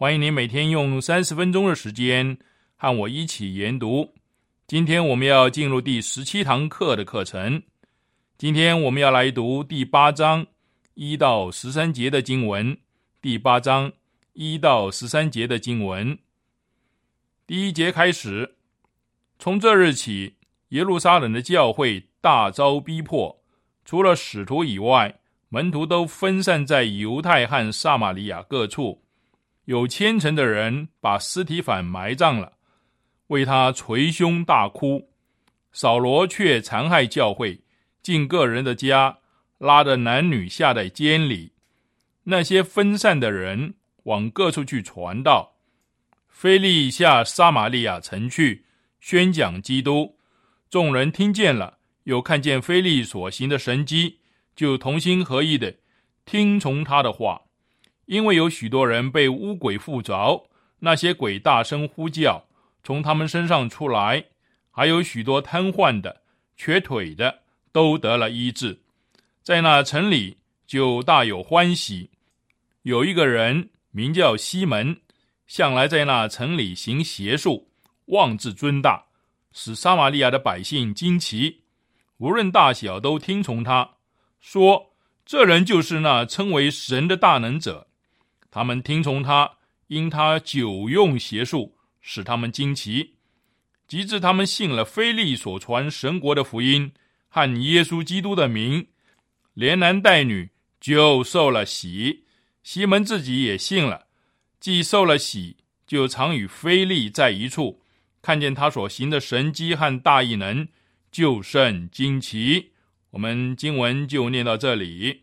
欢迎您每天用三十分钟的时间和我一起研读。今天我们要进入第十七堂课的课程。今天我们要来读第八章一到十三节的经文。第八章一到十三节的经文，第一节开始：从这日起，耶路撒冷的教会大遭逼迫，除了使徒以外。门徒都分散在犹太和撒玛利亚各处，有虔诚的人把尸体反埋葬了，为他捶胸大哭。扫罗却残害教会，进个人的家，拉着男女下在监里。那些分散的人往各处去传道。菲利下撒玛利亚城去宣讲基督，众人听见了，又看见菲利所行的神迹。就同心合意的听从他的话，因为有许多人被巫鬼附着，那些鬼大声呼叫，从他们身上出来，还有许多瘫痪的、瘸腿的都得了医治，在那城里就大有欢喜。有一个人名叫西门，向来在那城里行邪术，妄自尊大，使撒玛利亚的百姓惊奇，无论大小都听从他。说：“这人就是那称为神的大能者。”他们听从他，因他久用邪术，使他们惊奇。及至他们信了菲利所传神国的福音和耶稣基督的名，连男带女就受了洗。西门自己也信了，既受了洗，就常与菲利在一处，看见他所行的神迹和大异能，就甚惊奇。我们经文就念到这里。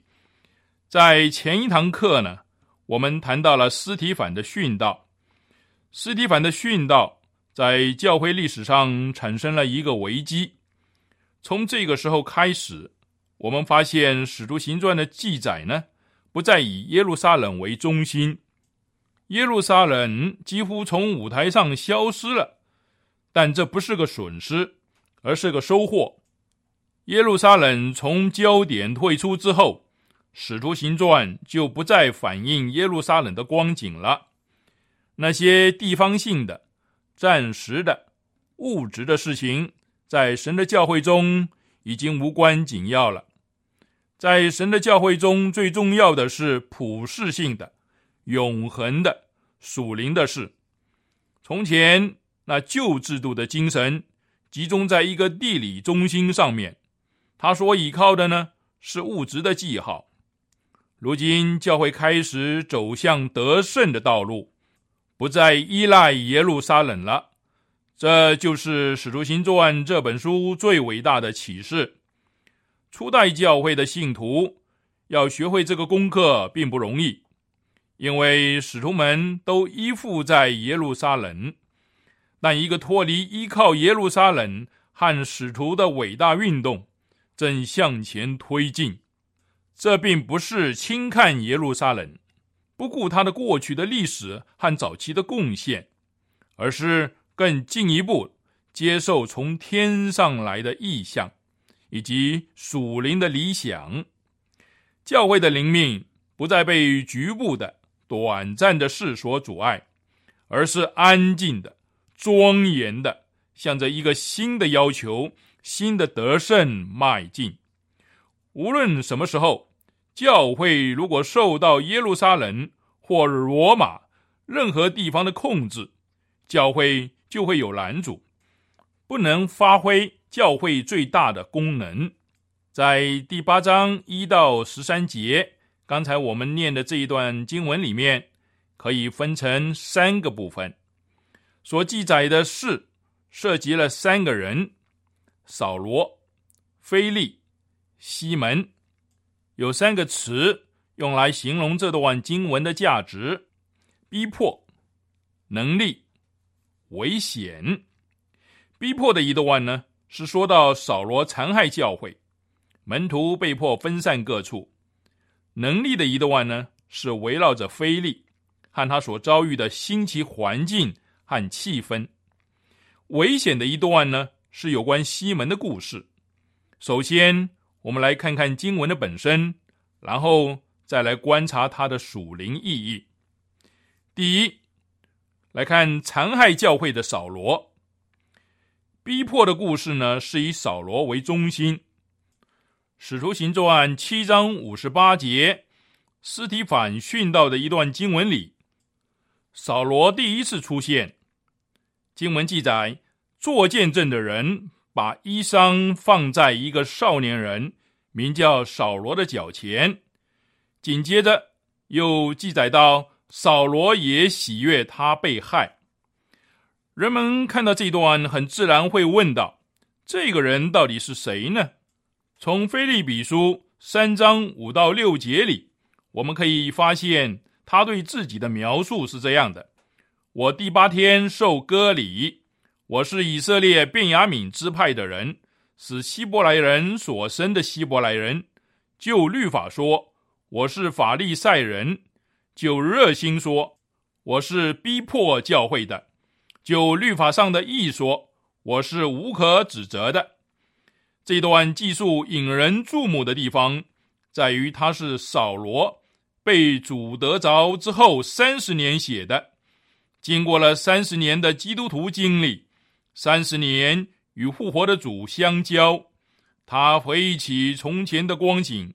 在前一堂课呢，我们谈到了斯提凡的殉道。斯提凡的殉道在教会历史上产生了一个危机。从这个时候开始，我们发现《使徒行传》的记载呢，不再以耶路撒冷为中心。耶路撒冷几乎从舞台上消失了，但这不是个损失，而是个收获。耶路撒冷从焦点退出之后，《使徒行传》就不再反映耶路撒冷的光景了。那些地方性的、暂时的、物质的事情，在神的教会中已经无关紧要了。在神的教会中，最重要的是普世性的、永恒的、属灵的事。从前那旧制度的精神，集中在一个地理中心上面。他所依靠的呢是物质的记号。如今教会开始走向得胜的道路，不再依赖耶路撒冷了。这就是《使徒行传》这本书最伟大的启示。初代教会的信徒要学会这个功课并不容易，因为使徒们都依附在耶路撒冷。但一个脱离依靠耶路撒冷和使徒的伟大运动。正向前推进，这并不是轻看耶路撒冷，不顾他的过去的历史和早期的贡献，而是更进一步接受从天上来的意象，以及属灵的理想。教会的灵命不再被局部的、短暂的事所阻碍，而是安静的、庄严的，向着一个新的要求、新的得胜迈进。无论什么时候，教会如果受到耶路撒冷或罗马任何地方的控制，教会就会有拦阻，不能发挥教会最大的功能。在第八章一到十三节，刚才我们念的这一段经文里面，可以分成三个部分。所记载的事涉及了三个人：扫罗、菲利、西门。有三个词用来形容这段经文的价值：逼迫、能力。危险，逼迫的一段呢，是说到扫罗残害教会，门徒被迫分散各处；能力的一段呢，是围绕着菲利和他所遭遇的新奇环境和气氛；危险的一段呢，是有关西门的故事。首先，我们来看看经文的本身，然后再来观察它的属灵意义。第一。来看残害教会的扫罗，逼迫的故事呢，是以扫罗为中心。使徒行传七章五十八节，斯提反殉道的一段经文里，扫罗第一次出现。经文记载，做见证的人把衣裳放在一个少年人名叫扫罗的脚前，紧接着又记载到。扫罗也喜悦他被害。人们看到这段，很自然会问道：“这个人到底是谁呢？”从菲利比书三章五到六节里，我们可以发现他对自己的描述是这样的：“我第八天受割礼，我是以色列便雅悯支派的人，是希伯来人所生的希伯来人。就律法说，我是法利赛人。”就热心说，我是逼迫教会的；就律法上的义说，我是无可指责的。这段记述引人注目的地方，在于他是扫罗被主得着之后三十年写的，经过了三十年的基督徒经历，三十年与复活的主相交，他回忆起从前的光景，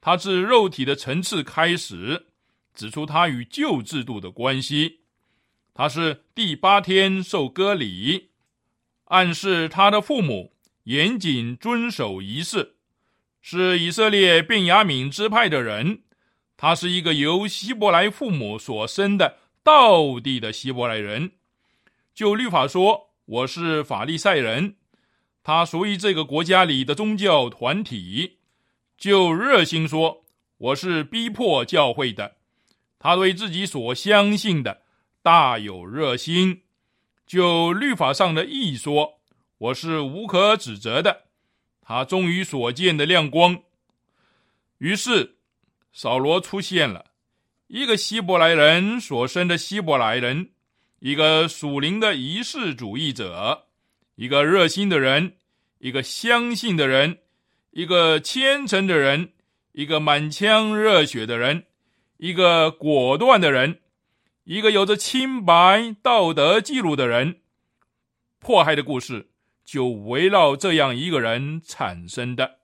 他自肉体的层次开始。指出他与旧制度的关系，他是第八天受割礼，暗示他的父母严谨遵守仪式，是以色列便雅悯支派的人。他是一个由希伯来父母所生的道地的希伯来人。就律法说，我是法利赛人，他属于这个国家里的宗教团体。就热心说，我是逼迫教会的。他对自己所相信的大有热心，就律法上的义说，我是无可指责的。他终于所见的亮光。于是，扫罗出现了，一个希伯来人所生的希伯来人，一个属灵的仪式主义者，一个热心的人，一个相信的人，一个虔诚的人，一个满腔热血的人。一个果断的人，一个有着清白道德记录的人，迫害的故事就围绕这样一个人产生的。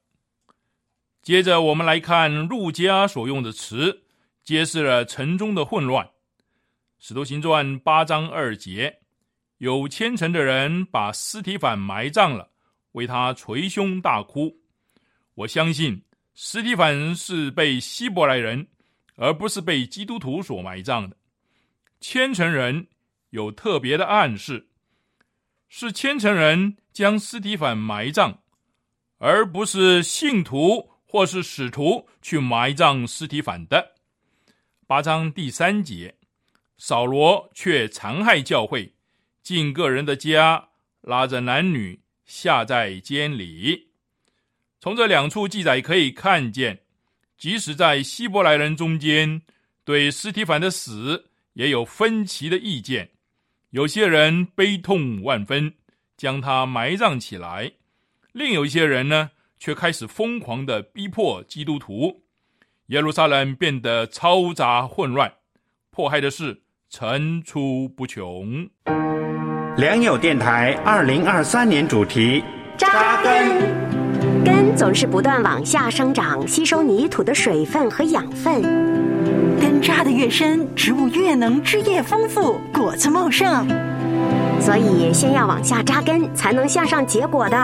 接着，我们来看陆家所用的词，揭示了城中的混乱。使徒行传八章二节，有虔诚的人把尸体反埋葬了，为他捶胸大哭。我相信，尸体反是被希伯来人。而不是被基督徒所埋葬的，虔诚人有特别的暗示，是虔诚人将尸体反埋葬，而不是信徒或是使徒去埋葬尸体反的。八章第三节，扫罗却残害教会，进个人的家，拉着男女下在监里。从这两处记载可以看见。即使在希伯来人中间，对斯提凡的死也有分歧的意见。有些人悲痛万分，将他埋葬起来；另有一些人呢，却开始疯狂的逼迫基督徒。耶路撒冷变得嘈杂混乱，迫害的是层出不穷。良友电台二零二三年主题：扎根。根总是不断往下生长，吸收泥土的水分和养分。根扎得越深，植物越能枝叶丰富，果子茂盛。所以，先要往下扎根，才能向上结果的。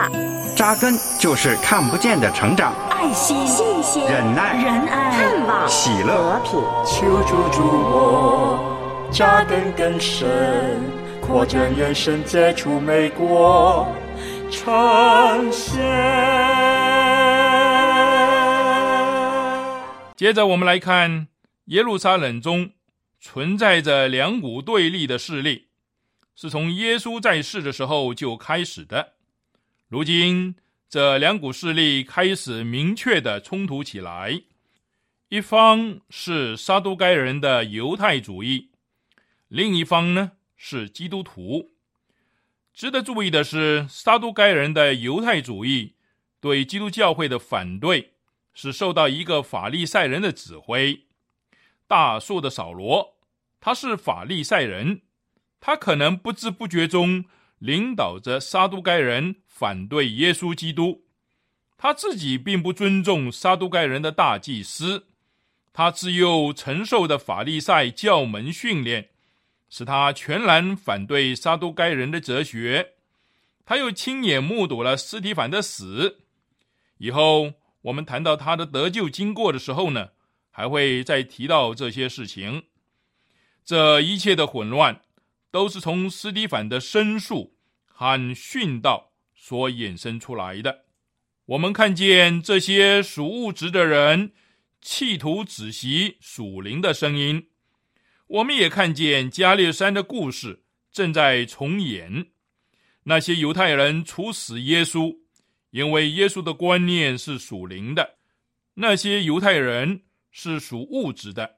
扎根就是看不见的成长，爱心、信心、忍耐、仁爱、盼望、喜乐、和平。求助助我，扎根更深，扩展延伸，接触美国，呈现。接着，我们来看耶路撒冷中存在着两股对立的势力，是从耶稣在世的时候就开始的。如今，这两股势力开始明确的冲突起来。一方是撒都该人的犹太主义，另一方呢是基督徒。值得注意的是，撒都该人的犹太主义对基督教会的反对。是受到一个法利赛人的指挥，大数的扫罗，他是法利赛人，他可能不知不觉中领导着撒都该人反对耶稣基督。他自己并不尊重撒都该人的大祭司，他自幼承受的法利赛教门训练，使他全然反对撒都该人的哲学。他又亲眼目睹了斯提凡的死，以后。我们谈到他的得救经过的时候呢，还会再提到这些事情。这一切的混乱，都是从斯蒂凡的申诉和殉道所衍生出来的。我们看见这些属物质的人企图止息属灵的声音，我们也看见加列山的故事正在重演。那些犹太人处死耶稣。因为耶稣的观念是属灵的，那些犹太人是属物质的。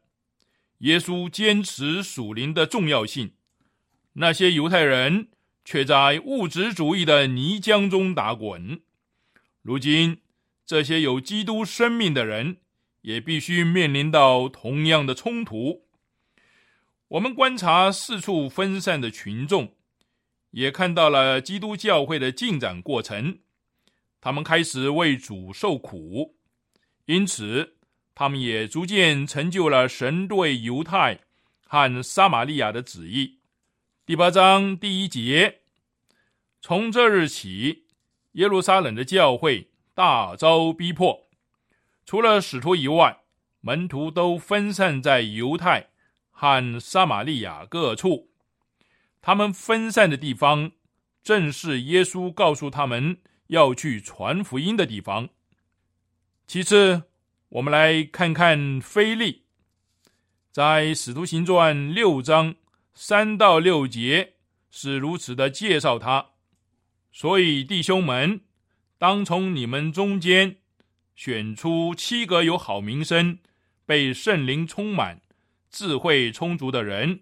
耶稣坚持属灵的重要性，那些犹太人却在物质主义的泥浆中打滚。如今，这些有基督生命的人也必须面临到同样的冲突。我们观察四处分散的群众，也看到了基督教会的进展过程。他们开始为主受苦，因此他们也逐渐成就了神对犹太和撒玛利亚的旨意。第八章第一节：从这日起，耶路撒冷的教会大遭逼迫，除了使徒以外，门徒都分散在犹太和撒玛利亚各处。他们分散的地方，正是耶稣告诉他们。要去传福音的地方。其次，我们来看看菲利，在《使徒行传》六章三到六节是如此的介绍他。所以，弟兄们，当从你们中间选出七个有好名声、被圣灵充满、智慧充足的人，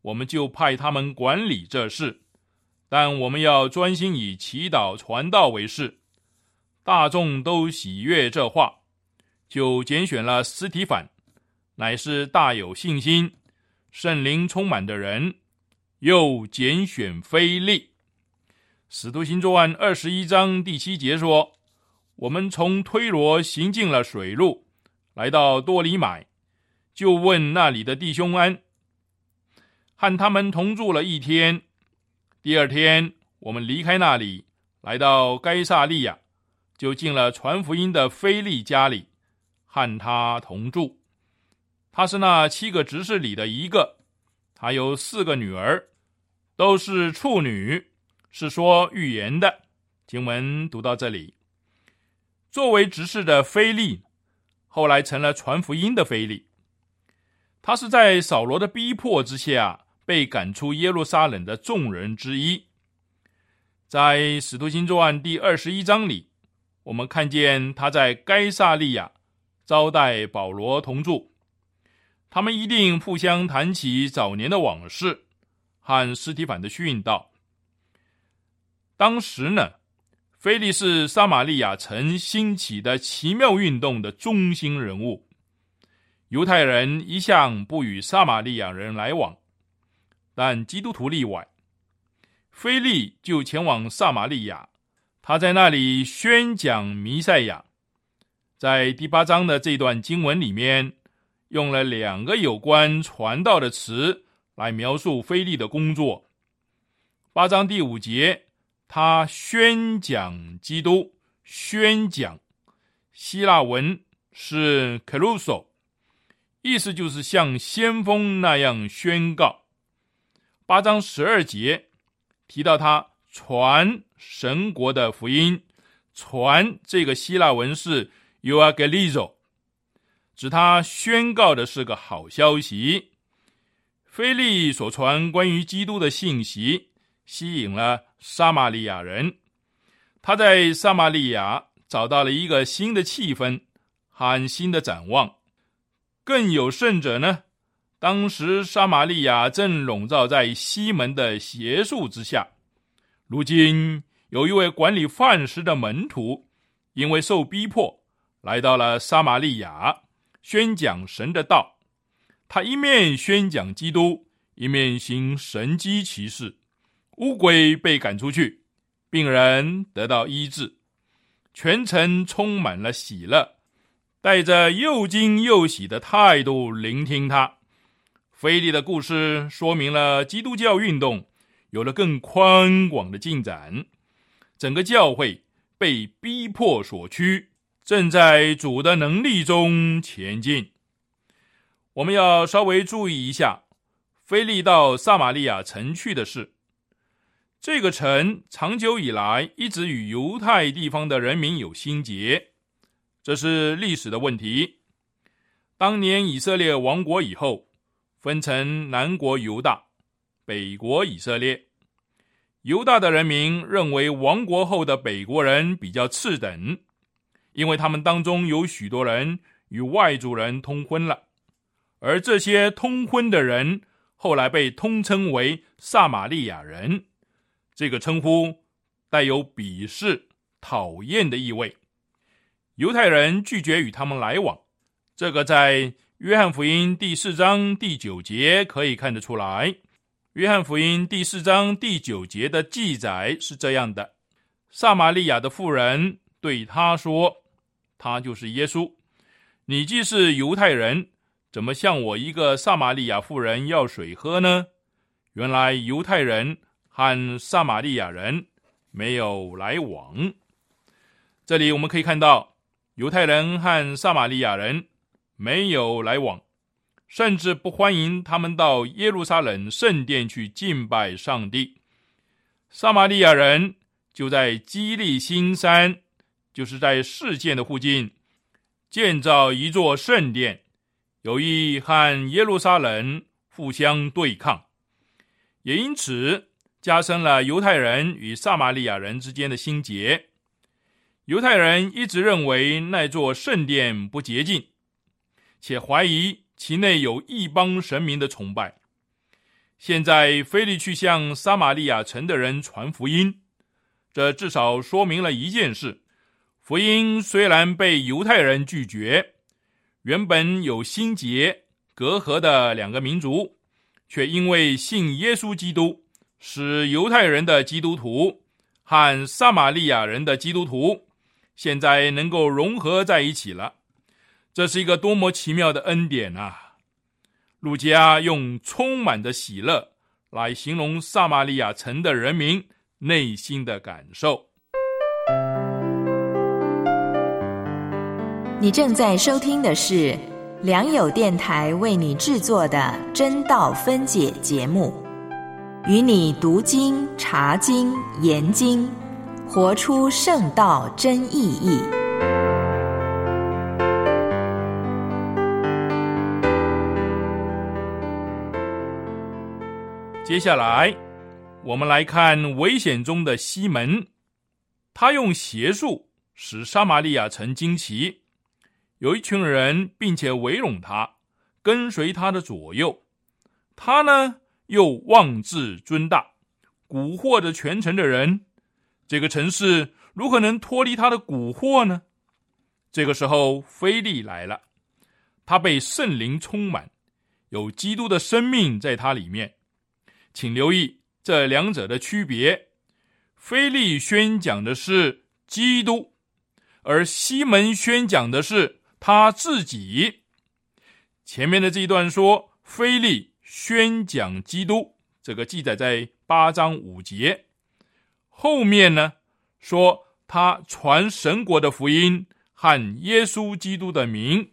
我们就派他们管理这事。但我们要专心以祈祷传道为事，大众都喜悦这话，就拣选了斯提凡，乃是大有信心、圣灵充满的人，又拣选菲利。使徒行传二十一章第七节说：“我们从推罗行进了水路，来到多里买，就问那里的弟兄安，和他们同住了一天。”第二天，我们离开那里，来到该萨利亚，就进了传福音的菲利家里，和他同住。他是那七个执事里的一个，他有四个女儿，都是处女，是说预言的。经文读到这里，作为执事的菲利，后来成了传福音的菲利。他是在扫罗的逼迫之下。被赶出耶路撒冷的众人之一，在《使徒行传》第二十一章里，我们看见他在该萨利亚招待保罗同住，他们一定互相谈起早年的往事，和斯提凡的训道。当时呢，菲利是撒玛利亚城兴起的奇妙运动的中心人物。犹太人一向不与撒玛利亚人来往，但基督徒例外。菲利就前往撒玛利亚，他在那里宣讲弥赛亚。在第八章的这段经文里面，用了两个有关传道的词来描述菲利的工作。八章第五节，他宣讲基督，宣讲希腊文是 k r u s o 意思就是像先锋那样宣告。八章十二节提到他传神国的福音，传这个希腊文是 “euagelizo”，指他宣告的是个好消息。菲利所传关于基督的信息吸引了撒玛利亚人，他在撒玛利亚找到了一个新的气氛和新的展望。更有甚者呢，当时撒玛利亚正笼罩在西门的邪术之下。如今有一位管理饭食的门徒，因为受逼迫，来到了撒玛利亚，宣讲神的道。他一面宣讲基督，一面行神机骑士，乌龟被赶出去，病人得到医治，全城充满了喜乐。带着又惊又喜的态度聆听他。菲利的故事说明了基督教运动有了更宽广的进展，整个教会被逼迫所趋，正在主的能力中前进。我们要稍微注意一下，菲利到撒玛利亚城去的事。这个城长久以来一直与犹太地方的人民有心结。这是历史的问题。当年以色列亡国以后，分成南国犹大、北国以色列。犹大的人民认为亡国后的北国人比较次等，因为他们当中有许多人与外族人通婚了，而这些通婚的人后来被通称为撒玛利亚人。这个称呼带有鄙视、讨厌的意味。犹太人拒绝与他们来往，这个在约翰福音第四章第九节可以看得出来。约翰福音第四章第九节的记载是这样的：撒玛利亚的妇人对他说：“他就是耶稣。你既是犹太人，怎么向我一个撒玛利亚妇人要水喝呢？”原来犹太人和撒玛利亚人没有来往。这里我们可以看到。犹太人和撒玛利亚人没有来往，甚至不欢迎他们到耶路撒冷圣殿去敬拜上帝。撒玛利亚人就在基利新山，就是在事件的附近，建造一座圣殿，有意和耶路撒冷互相对抗，也因此加深了犹太人与撒玛利亚人之间的心结。犹太人一直认为那座圣殿不洁净，且怀疑其内有异邦神明的崇拜。现在菲利去向撒玛利亚城的人传福音，这至少说明了一件事：福音虽然被犹太人拒绝，原本有心结隔阂的两个民族，却因为信耶稣基督，使犹太人的基督徒和撒玛利亚人的基督徒。现在能够融合在一起了，这是一个多么奇妙的恩典啊！路加用充满的喜乐来形容撒玛利亚城的人民内心的感受。你正在收听的是良友电台为你制作的真道分解节目，与你读经、查经、研经。活出圣道真意义。接下来，我们来看危险中的西门。他用邪术使撒玛利亚城惊奇，有一群人，并且围拢他，跟随他的左右。他呢，又妄自尊大，蛊惑着全城的人。这个城市如何能脱离他的蛊惑呢？这个时候，菲利来了，他被圣灵充满，有基督的生命在他里面。请留意这两者的区别：菲利宣讲的是基督，而西门宣讲的是他自己。前面的这一段说，菲利宣讲基督，这个记载在八章五节。后面呢，说他传神国的福音。和耶稣基督的名，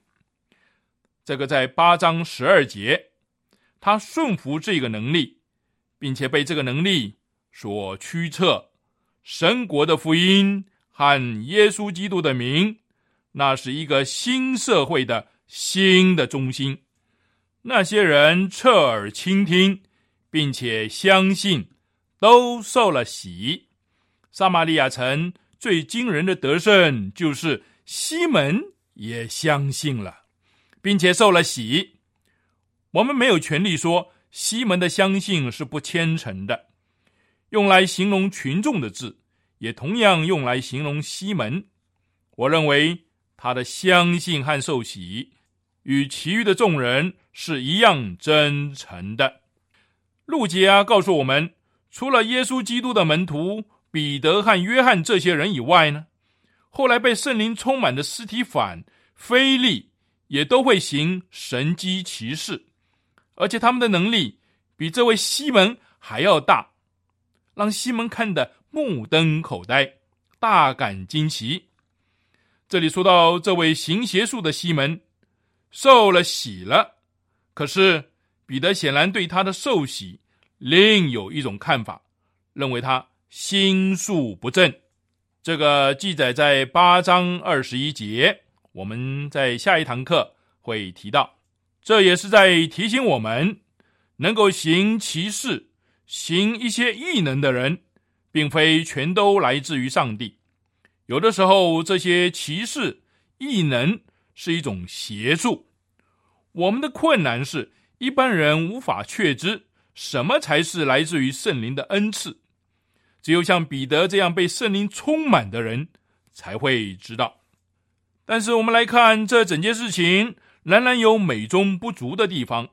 这个在八章十二节，他顺服这个能力，并且被这个能力所驱策。神国的福音和耶稣基督的名，那是一个新社会的新的中心。那些人侧耳倾听，并且相信，都受了洗。撒玛利亚城最惊人的得胜就是。西门也相信了，并且受了洗。我们没有权利说西门的相信是不虔诚的。用来形容群众的字，也同样用来形容西门。我认为他的相信和受洗，与其余的众人是一样真诚的。路杰啊，告诉我们，除了耶稣基督的门徒彼得和约翰这些人以外呢？后来被圣灵充满的斯提反、菲利也都会行神机骑士，而且他们的能力比这位西门还要大，让西门看得目瞪口呆，大感惊奇。这里说到这位行邪术的西门受了洗了，可是彼得显然对他的受洗另有一种看法，认为他心术不正。这个记载在八章二十一节，我们在下一堂课会提到。这也是在提醒我们，能够行奇事、行一些异能的人，并非全都来自于上帝。有的时候，这些奇事、异能是一种邪术。我们的困难是，一般人无法确知什么才是来自于圣灵的恩赐。只有像彼得这样被圣灵充满的人才会知道。但是我们来看这整件事情，仍然有美中不足的地方。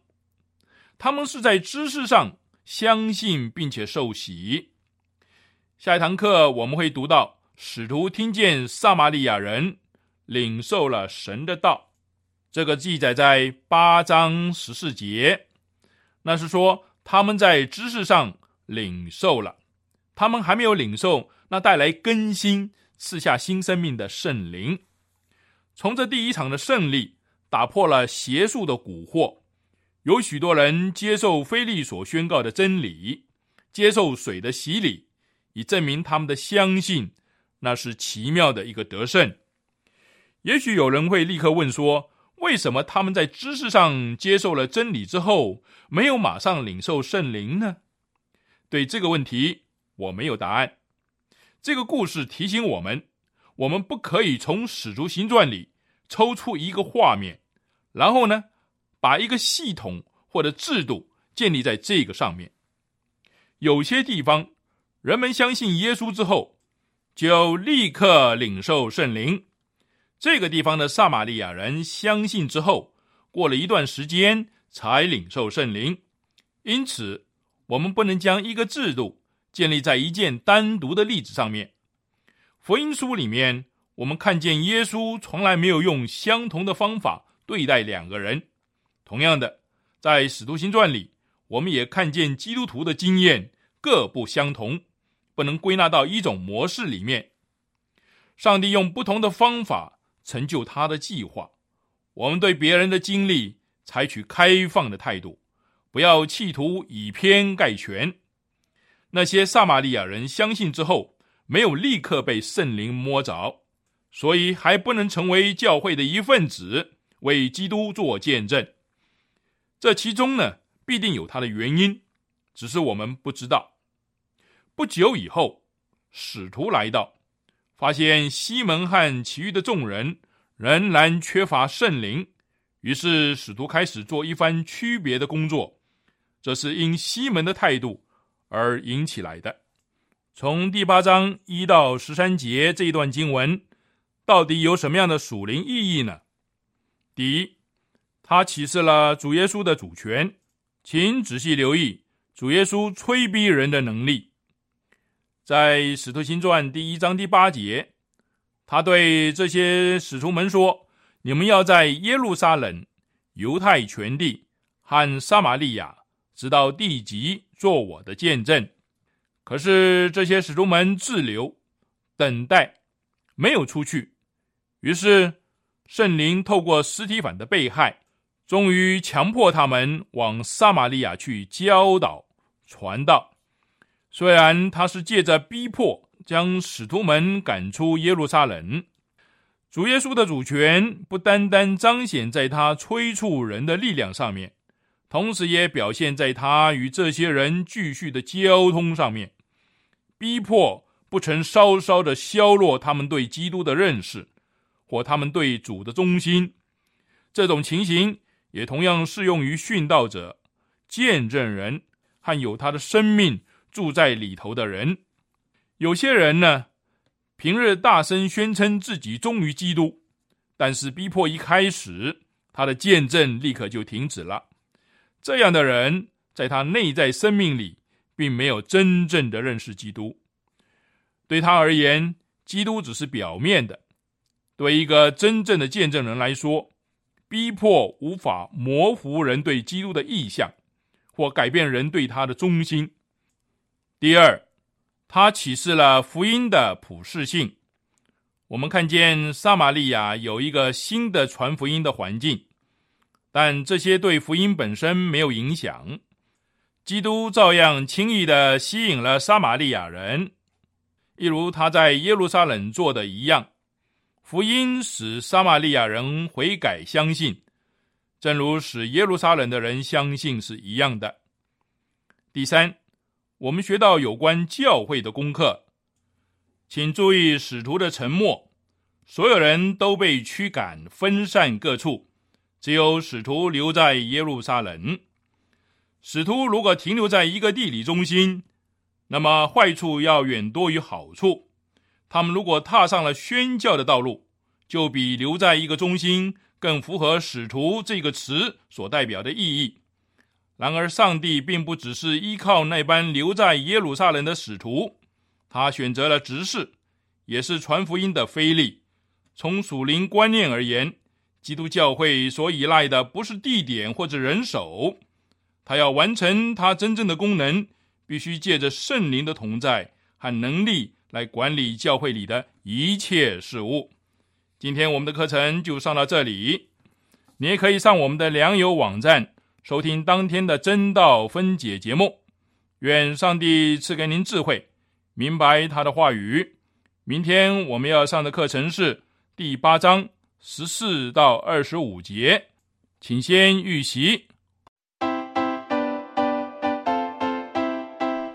他们是在知识上相信并且受洗。下一堂课我们会读到使徒听见撒玛利亚人领受了神的道，这个记载在八章十四节。那是说他们在知识上领受了。他们还没有领受那带来更新、赐下新生命的圣灵。从这第一场的胜利，打破了邪术的蛊惑，有许多人接受菲利所宣告的真理，接受水的洗礼，以证明他们的相信。那是奇妙的一个得胜。也许有人会立刻问说：为什么他们在知识上接受了真理之后，没有马上领受圣灵呢？对这个问题。我没有答案。这个故事提醒我们，我们不可以从使徒行传里抽出一个画面，然后呢，把一个系统或者制度建立在这个上面。有些地方，人们相信耶稣之后，就立刻领受圣灵。这个地方的撒玛利亚人相信之后，过了一段时间才领受圣灵。因此，我们不能将一个制度。建立在一件单独的例子上面。福音书里面，我们看见耶稣从来没有用相同的方法对待两个人。同样的，在使徒行传里，我们也看见基督徒的经验各不相同，不能归纳到一种模式里面。上帝用不同的方法成就他的计划。我们对别人的经历采取开放的态度，不要企图以偏概全。那些撒玛利亚人相信之后，没有立刻被圣灵摸着，所以还不能成为教会的一份子，为基督做见证。这其中呢，必定有它的原因，只是我们不知道。不久以后，使徒来到，发现西门和其余的众人仍然缺乏圣灵，于是使徒开始做一番区别的工作。这是因西门的态度而引起来的。从第八章一到十三节这一段经文，到底有什么样的属灵意义呢？第一，他启示了主耶稣的主权，请仔细留意主耶稣催逼人的能力。在使徒行传第一章第八节，他对这些使徒们说：“你们要在耶路撒冷、犹太全地和撒玛利亚，直到地极，做我的见证。”可是这些使徒们滞留，等待，没有出去。于是圣灵透过实体反的被害，终于强迫他们往撒玛利亚去教导、传道。虽然他是借着逼迫将使徒们赶出耶路撒冷，主耶稣的主权不单单彰显在他催促人的力量上面，同时也表现在他与这些人继续的交通上面。逼迫不曾稍稍的削弱他们对基督的认识，或他们对主的忠心。这种情形也同样适用于殉道者、见证人和有他的生命住在里头的人。有些人呢，平日大声宣称自己忠于基督，但是逼迫一开始，他的见证立刻就停止了。这样的人，在他内在生命里。并没有真正的认识基督，对他而言，基督只是表面的。对一个真正的见证人来说，逼迫无法模糊人对基督的意向，或改变人对他的忠心。第二，他启示了福音的普世性。我们看见撒玛利亚有一个新的传福音的环境，但这些对福音本身没有影响。基督照样轻易的吸引了撒玛利亚人，一如他在耶路撒冷做的一样。福音使撒玛利亚人悔改相信，正如使耶路撒冷的人相信是一样的。第三，我们学到有关教会的功课，请注意使徒的沉默，所有人都被驱赶分散各处，只有使徒留在耶路撒冷。使徒如果停留在一个地理中心，那么坏处要远多于好处。他们如果踏上了宣教的道路，就比留在一个中心更符合“使徒”这个词所代表的意义。然而，上帝并不只是依靠那班留在耶路撒冷的使徒，他选择了执事，也是传福音的非力。从属灵观念而言，基督教会所依赖的不是地点或者人手。他要完成他真正的功能，必须借着圣灵的同在和能力来管理教会里的一切事物。今天我们的课程就上到这里，你也可以上我们的良友网站收听当天的真道分解节目。愿上帝赐给您智慧，明白他的话语。明天我们要上的课程是第八章十四到二十五节，请先预习。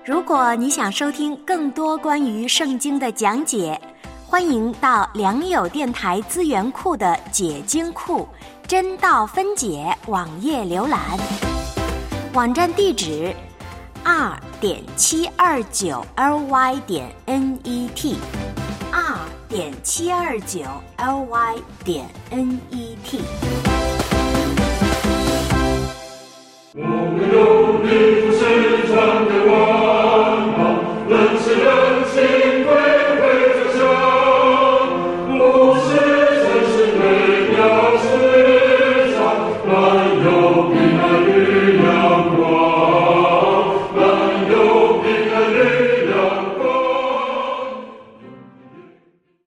如果你想收听更多关于圣经的讲解，欢迎到良友电台资源库的解经库真道分解网页浏览。网站地址：二点七二九 ly 点 net，点七二九 l y 点 n e t。我们用